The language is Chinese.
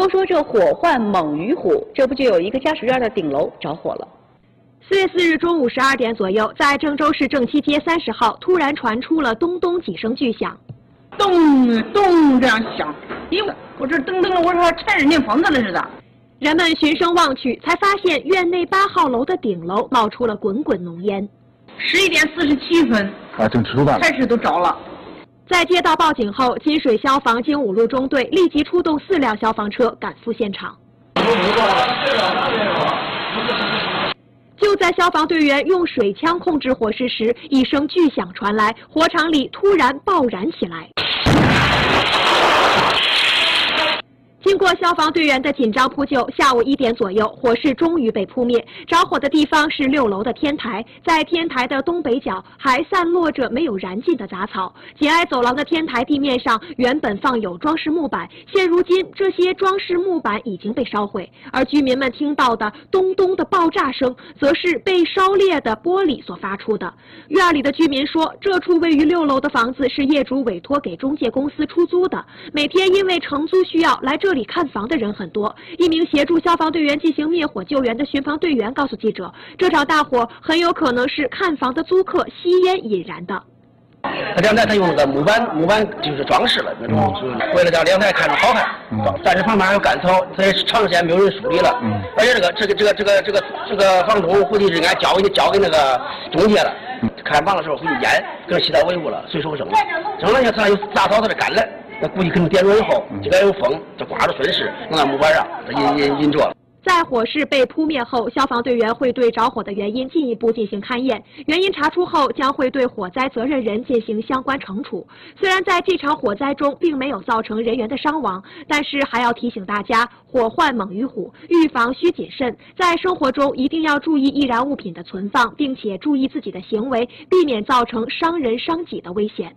都说这火患猛于虎，这不就有一个家属院的顶楼着火了。四月四日中午十二点左右，在郑州市正七街三十号，突然传出了咚咚几声巨响，咚咚这样响，因为我这噔噔的，我说还拆人家房子了似的。人们循声望去，才发现院内八号楼的顶楼冒出了滚滚浓烟。十一点四十七分，啊，正吃饭，开始都着了。在接到报警后，金水消防经五路中队立即出动四辆消防车赶赴现场。就在消防队员用水枪控制火势时，一声巨响传来，火场里突然爆燃起来。经过消防队员的紧张扑救，下午一点左右，火势终于被扑灭。着火的地方是六楼的天台，在天台的东北角还散落着没有燃尽的杂草。紧挨走廊的天台地面上原本放有装饰木板，现如今这些装饰木板已经被烧毁。而居民们听到的咚咚的爆炸声，则是被烧裂的玻璃所发出的。院里的居民说，这处位于六楼的房子是业主委托给中介公司出租的，每天因为承租需要来这。这里看房的人很多。一名协助消防队员进行灭火救援的巡防队员告诉记者，这场大火很有可能是看房的租客吸烟引燃的。他阳台他用那个木板，木板就是装饰了那种，为了让阳台看着好看。但是旁边还有干草，所以长时间没有人梳理了。而且这个这个这个这个这个这个房东估计是应该交给交给那个中介了。看房的时候估计烟搁这洗澡为物了，随手扔了，扔了以后它有杂草，它就干了。那估计可能点着以后，这边有风，就刮着顺势弄到木板上，引引引着。在火势被扑灭后，消防队员会对着火的原因进一步进行勘验，原因查出后将会对火灾责任人进行相关惩处。虽然在这场火灾中并没有造成人员的伤亡，但是还要提醒大家，火患猛于虎，预防需谨慎，在生活中一定要注意易燃物品的存放，并且注意自己的行为，避免造成伤人伤己的危险。